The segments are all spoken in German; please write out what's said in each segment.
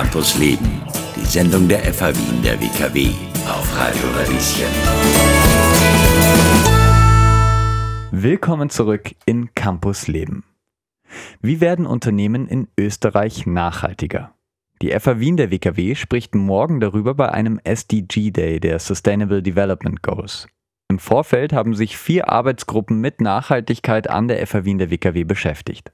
Campus Leben, die Sendung der FH Wien der WKW auf Radio Radieschen. Willkommen zurück in Campus Leben. Wie werden Unternehmen in Österreich nachhaltiger? Die FH Wien der WKW spricht morgen darüber bei einem SDG Day der Sustainable Development Goals. Im Vorfeld haben sich vier Arbeitsgruppen mit Nachhaltigkeit an der FH Wien der WKW beschäftigt.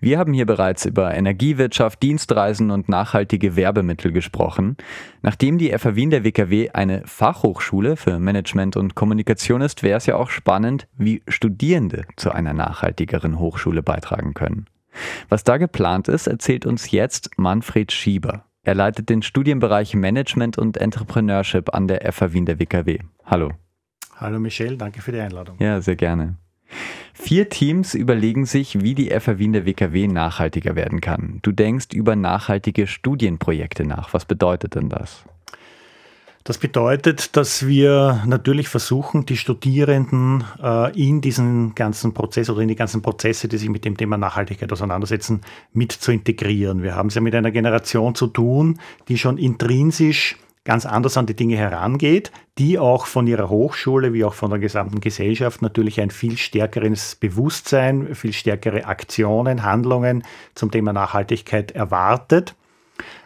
Wir haben hier bereits über Energiewirtschaft, Dienstreisen und nachhaltige Werbemittel gesprochen. Nachdem die FH Wien der WKW eine Fachhochschule für Management und Kommunikation ist, wäre es ja auch spannend, wie Studierende zu einer nachhaltigeren Hochschule beitragen können. Was da geplant ist, erzählt uns jetzt Manfred Schieber. Er leitet den Studienbereich Management und Entrepreneurship an der FH Wien der WKW. Hallo. Hallo Michelle, danke für die Einladung. Ja, sehr gerne. Vier Teams überlegen sich, wie die FH Wien der WKW nachhaltiger werden kann. Du denkst über nachhaltige Studienprojekte nach. Was bedeutet denn das? Das bedeutet, dass wir natürlich versuchen, die Studierenden äh, in diesen ganzen Prozess oder in die ganzen Prozesse, die sich mit dem Thema Nachhaltigkeit auseinandersetzen, mit zu integrieren. Wir haben es ja mit einer Generation zu tun, die schon intrinsisch ganz anders an die Dinge herangeht, die auch von ihrer Hochschule wie auch von der gesamten Gesellschaft natürlich ein viel stärkeres Bewusstsein, viel stärkere Aktionen, Handlungen zum Thema Nachhaltigkeit erwartet.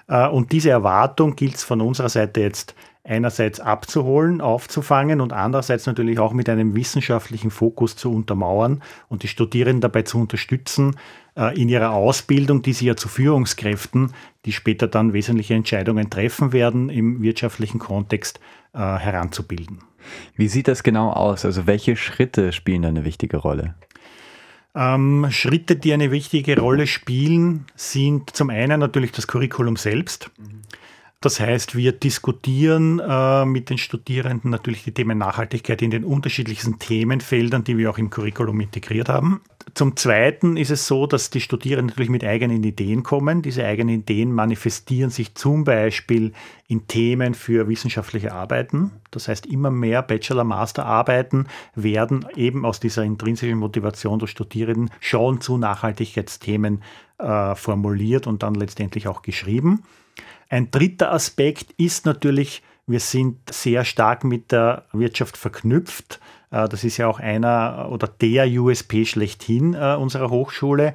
Äh, und diese Erwartung gilt es von unserer Seite jetzt einerseits abzuholen, aufzufangen und andererseits natürlich auch mit einem wissenschaftlichen Fokus zu untermauern und die Studierenden dabei zu unterstützen, äh, in ihrer Ausbildung, die sie ja zu Führungskräften, die später dann wesentliche Entscheidungen treffen werden, im wirtschaftlichen Kontext äh, heranzubilden. Wie sieht das genau aus? Also welche Schritte spielen da eine wichtige Rolle? Ähm, Schritte, die eine wichtige Rolle spielen, sind zum einen natürlich das Curriculum selbst. Mhm. Das heißt, wir diskutieren äh, mit den Studierenden natürlich die Themen Nachhaltigkeit in den unterschiedlichsten Themenfeldern, die wir auch im Curriculum integriert haben. Zum Zweiten ist es so, dass die Studierenden natürlich mit eigenen Ideen kommen. Diese eigenen Ideen manifestieren sich zum Beispiel in Themen für wissenschaftliche Arbeiten. Das heißt, immer mehr Bachelor-Master-Arbeiten werden eben aus dieser intrinsischen Motivation der Studierenden schon zu Nachhaltigkeitsthemen äh, formuliert und dann letztendlich auch geschrieben. Ein dritter Aspekt ist natürlich, wir sind sehr stark mit der Wirtschaft verknüpft. Äh, das ist ja auch einer oder der USP schlechthin äh, unserer Hochschule.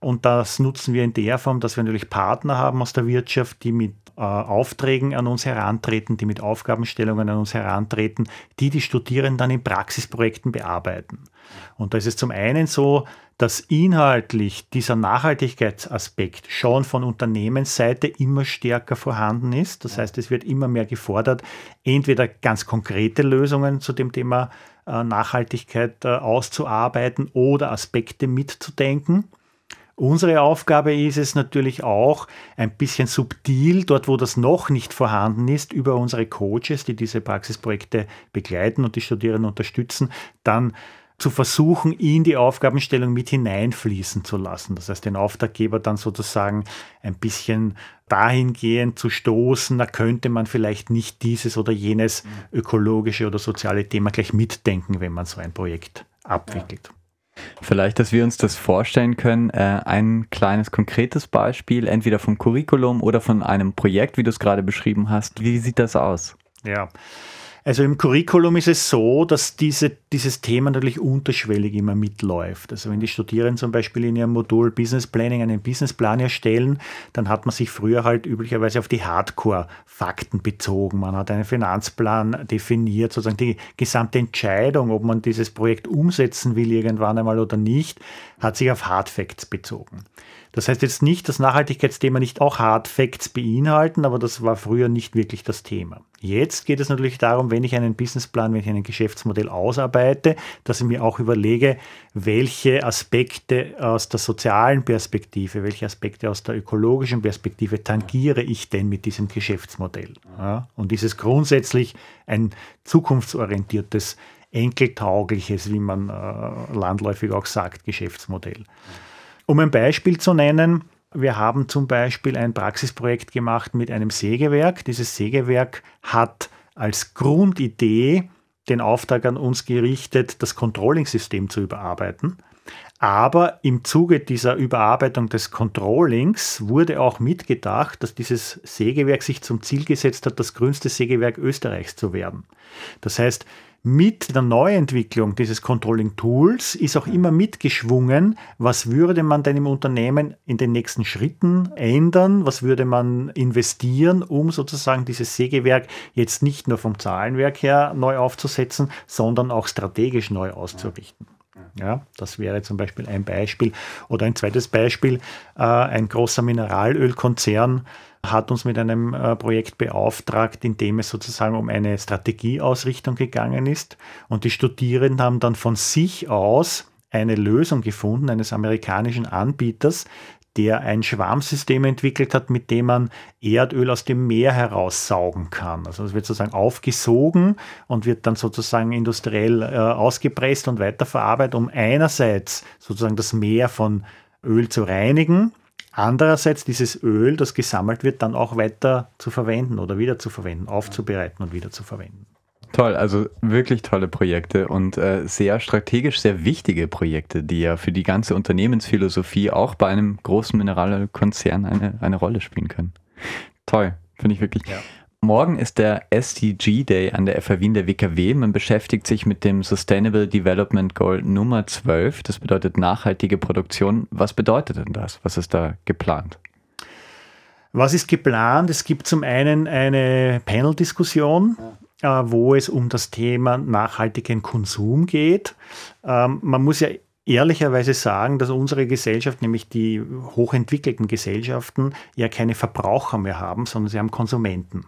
Und das nutzen wir in der Form, dass wir natürlich Partner haben aus der Wirtschaft, die mit äh, Aufträgen an uns herantreten, die mit Aufgabenstellungen an uns herantreten, die die Studierenden dann in Praxisprojekten bearbeiten. Und da ist es zum einen so, dass inhaltlich dieser Nachhaltigkeitsaspekt schon von Unternehmensseite immer stärker vorhanden ist. Das heißt, es wird immer mehr gefordert, entweder ganz konkrete Lösungen zu dem Thema äh, Nachhaltigkeit äh, auszuarbeiten oder Aspekte mitzudenken. Unsere Aufgabe ist es natürlich auch, ein bisschen subtil, dort wo das noch nicht vorhanden ist, über unsere Coaches, die diese Praxisprojekte begleiten und die Studierenden unterstützen, dann zu versuchen, in die Aufgabenstellung mit hineinfließen zu lassen. Das heißt, den Auftraggeber dann sozusagen ein bisschen dahingehend zu stoßen, da könnte man vielleicht nicht dieses oder jenes ökologische oder soziale Thema gleich mitdenken, wenn man so ein Projekt abwickelt. Vielleicht, dass wir uns das vorstellen können, äh, ein kleines konkretes Beispiel, entweder vom Curriculum oder von einem Projekt, wie du es gerade beschrieben hast. Wie sieht das aus? Ja, also im Curriculum ist es so, dass diese, dieses Thema natürlich unterschwellig immer mitläuft. Also wenn die Studierenden zum Beispiel in ihrem Modul Business Planning einen Businessplan erstellen, dann hat man sich früher halt üblicherweise auf die Hardcore-Fakten bezogen. Man hat einen Finanzplan definiert, sozusagen die gesamte Entscheidung, ob man dieses Projekt umsetzen will irgendwann einmal oder nicht, hat sich auf Hard Facts bezogen. Das heißt jetzt nicht, dass Nachhaltigkeitsthema nicht auch Hard Facts beinhalten, aber das war früher nicht wirklich das Thema. Jetzt geht es natürlich darum, wenn ich einen Businessplan, wenn ich ein Geschäftsmodell ausarbeite, dass ich mir auch überlege, welche Aspekte aus der sozialen Perspektive, welche Aspekte aus der ökologischen Perspektive tangiere ich denn mit diesem Geschäftsmodell. Ja? Und ist es grundsätzlich ein zukunftsorientiertes, enkeltaugliches, wie man äh, landläufig auch sagt, Geschäftsmodell. Um ein Beispiel zu nennen, wir haben zum Beispiel ein Praxisprojekt gemacht mit einem Sägewerk. Dieses Sägewerk hat als Grundidee den Auftrag an uns gerichtet, das Controlling-System zu überarbeiten. Aber im Zuge dieser Überarbeitung des Controllings wurde auch mitgedacht, dass dieses Sägewerk sich zum Ziel gesetzt hat, das grünste Sägewerk Österreichs zu werden. Das heißt, mit der Neuentwicklung dieses Controlling Tools ist auch immer mitgeschwungen, was würde man denn im Unternehmen in den nächsten Schritten ändern, was würde man investieren, um sozusagen dieses Sägewerk jetzt nicht nur vom Zahlenwerk her neu aufzusetzen, sondern auch strategisch neu auszurichten. Ja, das wäre zum Beispiel ein Beispiel. Oder ein zweites Beispiel, äh, ein großer Mineralölkonzern hat uns mit einem äh, Projekt beauftragt, in dem es sozusagen um eine Strategieausrichtung gegangen ist. Und die Studierenden haben dann von sich aus eine Lösung gefunden eines amerikanischen Anbieters, der ein Schwarmsystem entwickelt hat, mit dem man Erdöl aus dem Meer heraussaugen kann. Also es wird sozusagen aufgesogen und wird dann sozusagen industriell äh, ausgepresst und weiterverarbeitet, um einerseits sozusagen das Meer von Öl zu reinigen, andererseits dieses Öl, das gesammelt wird, dann auch weiter zu verwenden oder wieder zu verwenden, aufzubereiten und wieder zu verwenden. Toll, also wirklich tolle Projekte und äh, sehr strategisch sehr wichtige Projekte, die ja für die ganze Unternehmensphilosophie auch bei einem großen Mineralkonzern eine, eine Rolle spielen können. Toll, finde ich wirklich. Ja. Morgen ist der SDG Day an der FH Wien der WKW. Man beschäftigt sich mit dem Sustainable Development Goal Nummer 12. Das bedeutet nachhaltige Produktion. Was bedeutet denn das? Was ist da geplant? Was ist geplant? Es gibt zum einen eine Panel-Diskussion äh, wo es um das Thema nachhaltigen Konsum geht. Ähm, man muss ja ehrlicherweise sagen, dass unsere Gesellschaft, nämlich die hochentwickelten Gesellschaften, ja keine Verbraucher mehr haben, sondern sie haben Konsumenten.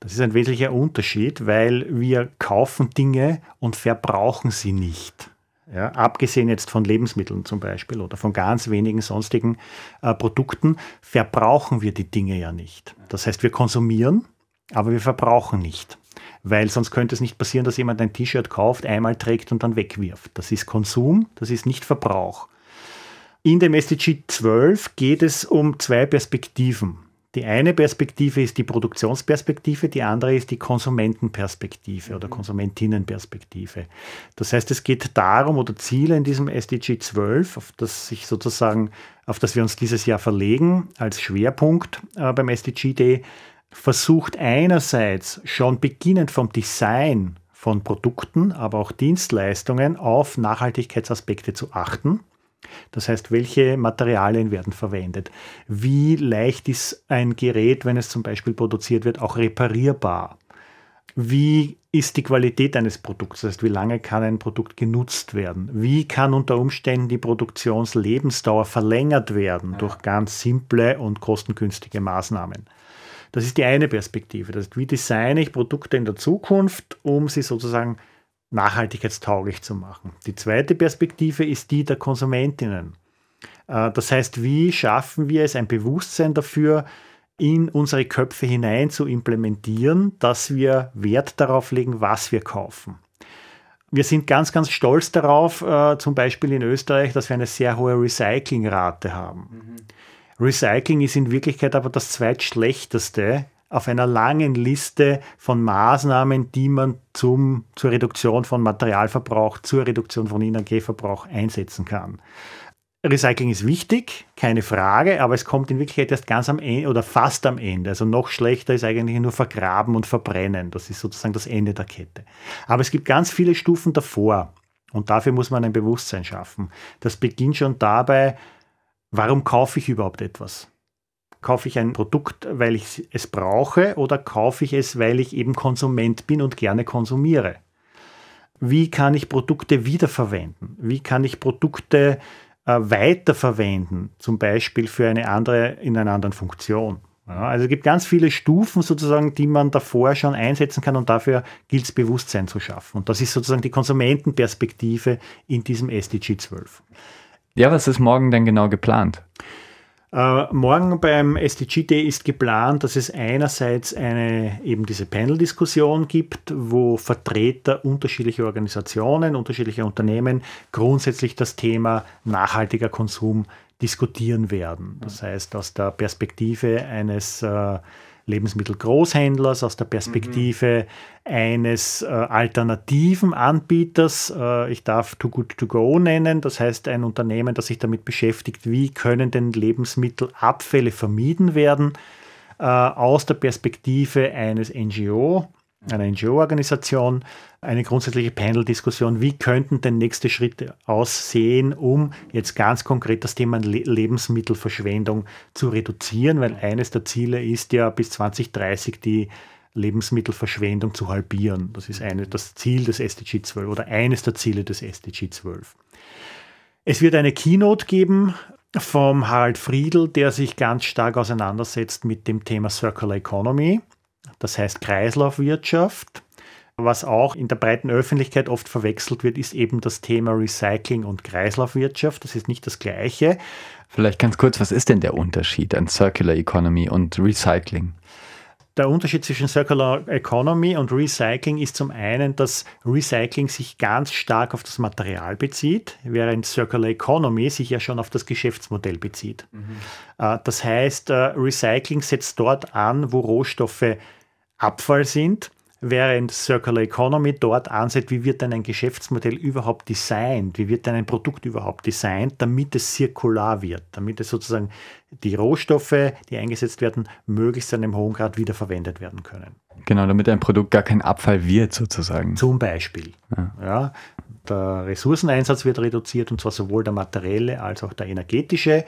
Das ist ein wesentlicher Unterschied, weil wir kaufen Dinge und verbrauchen sie nicht. Ja, abgesehen jetzt von Lebensmitteln zum Beispiel oder von ganz wenigen sonstigen äh, Produkten, verbrauchen wir die Dinge ja nicht. Das heißt, wir konsumieren, aber wir verbrauchen nicht. Weil sonst könnte es nicht passieren, dass jemand ein T-Shirt kauft, einmal trägt und dann wegwirft. Das ist Konsum, das ist nicht Verbrauch. In dem SDG 12 geht es um zwei Perspektiven. Die eine Perspektive ist die Produktionsperspektive, die andere ist die Konsumentenperspektive oder mhm. Konsumentinnenperspektive. Das heißt, es geht darum oder Ziele in diesem SDG 12, auf das sich sozusagen, auf das wir uns dieses Jahr verlegen als Schwerpunkt äh, beim SDG Day, versucht einerseits schon beginnend vom Design von Produkten, aber auch Dienstleistungen auf Nachhaltigkeitsaspekte zu achten. Das heißt, welche Materialien werden verwendet? Wie leicht ist ein Gerät, wenn es zum Beispiel produziert wird, auch reparierbar? Wie ist die Qualität eines Produkts? Das heißt, wie lange kann ein Produkt genutzt werden? Wie kann unter Umständen die Produktionslebensdauer verlängert werden durch ganz simple und kostengünstige Maßnahmen? Das ist die eine Perspektive. Das heißt, wie designe ich Produkte in der Zukunft, um sie sozusagen nachhaltigkeitstauglich zu machen. Die zweite Perspektive ist die der Konsumentinnen. Äh, das heißt, wie schaffen wir es, ein Bewusstsein dafür in unsere Köpfe hinein zu implementieren, dass wir Wert darauf legen, was wir kaufen. Wir sind ganz, ganz stolz darauf, äh, zum Beispiel in Österreich, dass wir eine sehr hohe Recyclingrate haben. Mhm. Recycling ist in Wirklichkeit aber das zweitschlechteste auf einer langen Liste von Maßnahmen, die man zum, zur Reduktion von Materialverbrauch, zur Reduktion von Energieverbrauch einsetzen kann. Recycling ist wichtig, keine Frage, aber es kommt in Wirklichkeit erst ganz am Ende oder fast am Ende. Also noch schlechter ist eigentlich nur vergraben und verbrennen. Das ist sozusagen das Ende der Kette. Aber es gibt ganz viele Stufen davor und dafür muss man ein Bewusstsein schaffen. Das beginnt schon dabei, Warum kaufe ich überhaupt etwas? Kaufe ich ein Produkt, weil ich es brauche oder kaufe ich es, weil ich eben Konsument bin und gerne konsumiere? Wie kann ich Produkte wiederverwenden? Wie kann ich Produkte äh, weiterverwenden, zum Beispiel für eine andere in einer anderen Funktion? Ja, also es gibt ganz viele Stufen sozusagen, die man davor schon einsetzen kann und dafür gilt es Bewusstsein zu schaffen. Und das ist sozusagen die Konsumentenperspektive in diesem SDG 12. Ja, was ist morgen denn genau geplant? Uh, morgen beim SDG Day ist geplant, dass es einerseits eine eben diese Panel-Diskussion gibt, wo Vertreter unterschiedlicher Organisationen, unterschiedlicher Unternehmen grundsätzlich das Thema nachhaltiger Konsum diskutieren werden. Das heißt, aus der Perspektive eines äh, Lebensmittelgroßhändlers, aus der Perspektive mhm. eines äh, alternativen Anbieters. Äh, ich darf Too Good To Go nennen, das heißt ein Unternehmen, das sich damit beschäftigt, wie können denn Lebensmittelabfälle vermieden werden. Äh, aus der Perspektive eines NGO, einer NGO-Organisation, eine grundsätzliche Panel-Diskussion, wie könnten denn nächste Schritte aussehen, um jetzt ganz konkret das Thema Lebensmittelverschwendung zu reduzieren, weil eines der Ziele ist ja bis 2030 die Lebensmittelverschwendung zu halbieren. Das ist eine, das Ziel des SDG 12 oder eines der Ziele des SDG 12. Es wird eine Keynote geben vom Harald Friedl, der sich ganz stark auseinandersetzt mit dem Thema Circular Economy, das heißt Kreislaufwirtschaft. Was auch in der breiten Öffentlichkeit oft verwechselt wird, ist eben das Thema Recycling und Kreislaufwirtschaft. Das ist nicht das Gleiche. Vielleicht ganz kurz, was ist denn der Unterschied an Circular Economy und Recycling? Der Unterschied zwischen Circular Economy und Recycling ist zum einen, dass Recycling sich ganz stark auf das Material bezieht, während Circular Economy sich ja schon auf das Geschäftsmodell bezieht. Mhm. Äh, das heißt, äh, Recycling setzt dort an, wo Rohstoffe Abfall sind während Circular Economy dort ansieht, wie wird denn ein Geschäftsmodell überhaupt designt, wie wird denn ein Produkt überhaupt designt, damit es zirkular wird, damit es sozusagen die Rohstoffe, die eingesetzt werden, möglichst in einem hohen Grad wiederverwendet werden können. Genau, damit ein Produkt gar kein Abfall wird sozusagen. Zum Beispiel. Ja. ja der Ressourceneinsatz wird reduziert und zwar sowohl der materielle als auch der energetische.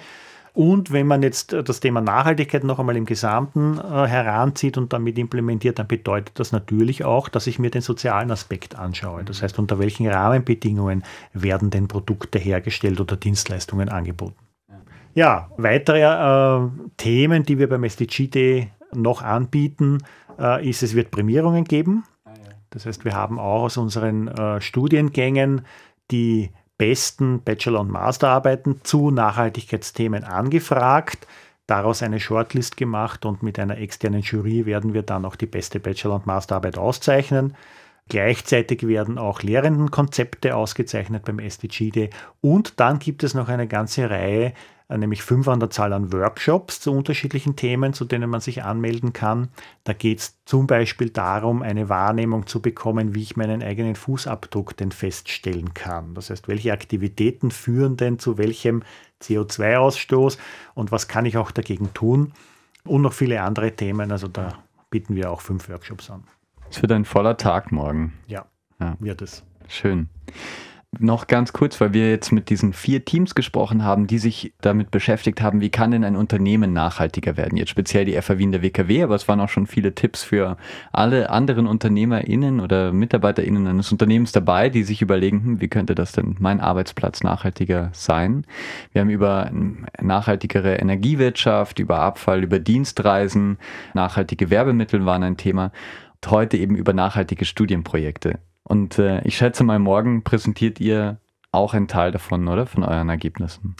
Und wenn man jetzt äh, das Thema Nachhaltigkeit noch einmal im Gesamten äh, heranzieht und damit implementiert, dann bedeutet das natürlich auch, dass ich mir den sozialen Aspekt anschaue. Das heißt, unter welchen Rahmenbedingungen werden denn Produkte hergestellt oder Dienstleistungen angeboten. Ja, weitere äh, Themen, die wir beim SDG noch anbieten, äh, ist, es wird Prämierungen geben. Ah, das heißt, wir haben auch aus unseren äh, Studiengängen die besten Bachelor- und Masterarbeiten zu Nachhaltigkeitsthemen angefragt, daraus eine Shortlist gemacht und mit einer externen Jury werden wir dann auch die beste Bachelor- und Masterarbeit auszeichnen. Gleichzeitig werden auch Lehrendenkonzepte ausgezeichnet beim SDGD und dann gibt es noch eine ganze Reihe nämlich fünf an der Zahl an Workshops zu unterschiedlichen Themen, zu denen man sich anmelden kann. Da geht es zum Beispiel darum, eine Wahrnehmung zu bekommen, wie ich meinen eigenen Fußabdruck denn feststellen kann. Das heißt, welche Aktivitäten führen denn zu welchem CO2-Ausstoß und was kann ich auch dagegen tun? Und noch viele andere Themen. Also da bieten wir auch fünf Workshops an. Es wird ein voller Tag morgen. Ja, ja. wird es. Schön noch ganz kurz, weil wir jetzt mit diesen vier Teams gesprochen haben, die sich damit beschäftigt haben, wie kann denn ein Unternehmen nachhaltiger werden? Jetzt speziell die FAW in der WKW, aber es waren auch schon viele Tipps für alle anderen UnternehmerInnen oder MitarbeiterInnen eines Unternehmens dabei, die sich überlegen, hm, wie könnte das denn mein Arbeitsplatz nachhaltiger sein? Wir haben über nachhaltigere Energiewirtschaft, über Abfall, über Dienstreisen, nachhaltige Werbemittel waren ein Thema und heute eben über nachhaltige Studienprojekte. Und äh, ich schätze mal, morgen präsentiert ihr auch einen Teil davon, oder? Von euren Ergebnissen.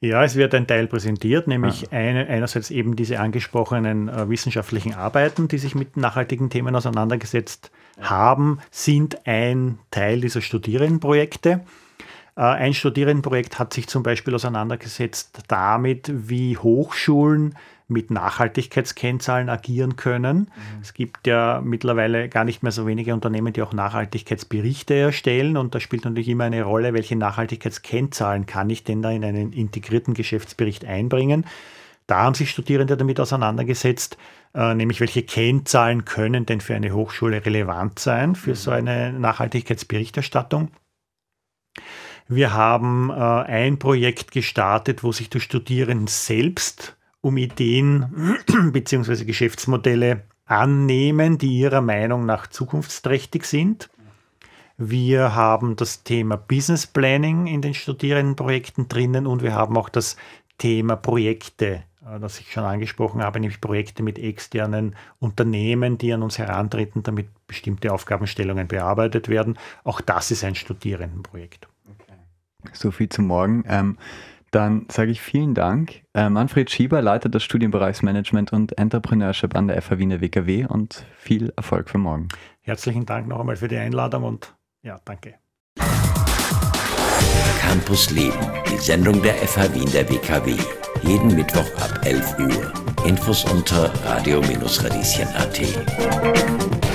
Ja, es wird ein Teil präsentiert, nämlich ja. eine, einerseits eben diese angesprochenen äh, wissenschaftlichen Arbeiten, die sich mit nachhaltigen Themen auseinandergesetzt haben, sind ein Teil dieser Studierendenprojekte. Äh, ein Studierendenprojekt hat sich zum Beispiel auseinandergesetzt damit, wie Hochschulen mit Nachhaltigkeitskennzahlen agieren können. Mhm. Es gibt ja mittlerweile gar nicht mehr so wenige Unternehmen, die auch Nachhaltigkeitsberichte erstellen. Und da spielt natürlich immer eine Rolle, welche Nachhaltigkeitskennzahlen kann ich denn da in einen integrierten Geschäftsbericht einbringen. Da haben sich Studierende damit auseinandergesetzt, äh, nämlich welche Kennzahlen können denn für eine Hochschule relevant sein für so mhm. eine Nachhaltigkeitsberichterstattung. Wir haben äh, ein Projekt gestartet, wo sich die Studierenden selbst um Ideen bzw. Geschäftsmodelle annehmen, die ihrer Meinung nach zukunftsträchtig sind. Wir haben das Thema Business Planning in den Studierendenprojekten drinnen und wir haben auch das Thema Projekte, äh, das ich schon angesprochen habe, nämlich Projekte mit externen Unternehmen, die an uns herantreten, damit bestimmte Aufgabenstellungen bearbeitet werden. Auch das ist ein Studierendenprojekt. So viel zum Morgen. Ähm, dann sage ich vielen Dank. Äh, Manfred Schieber, Leiter des Studienbereichsmanagement und Entrepreneurship an der FH Wiener WKW und viel Erfolg für morgen. Herzlichen Dank noch einmal für die Einladung und ja, danke. Campus Leben, die Sendung der FH Wien der WKW. Jeden Mittwoch ab 11 Uhr. Infos unter radio-radieschen.at.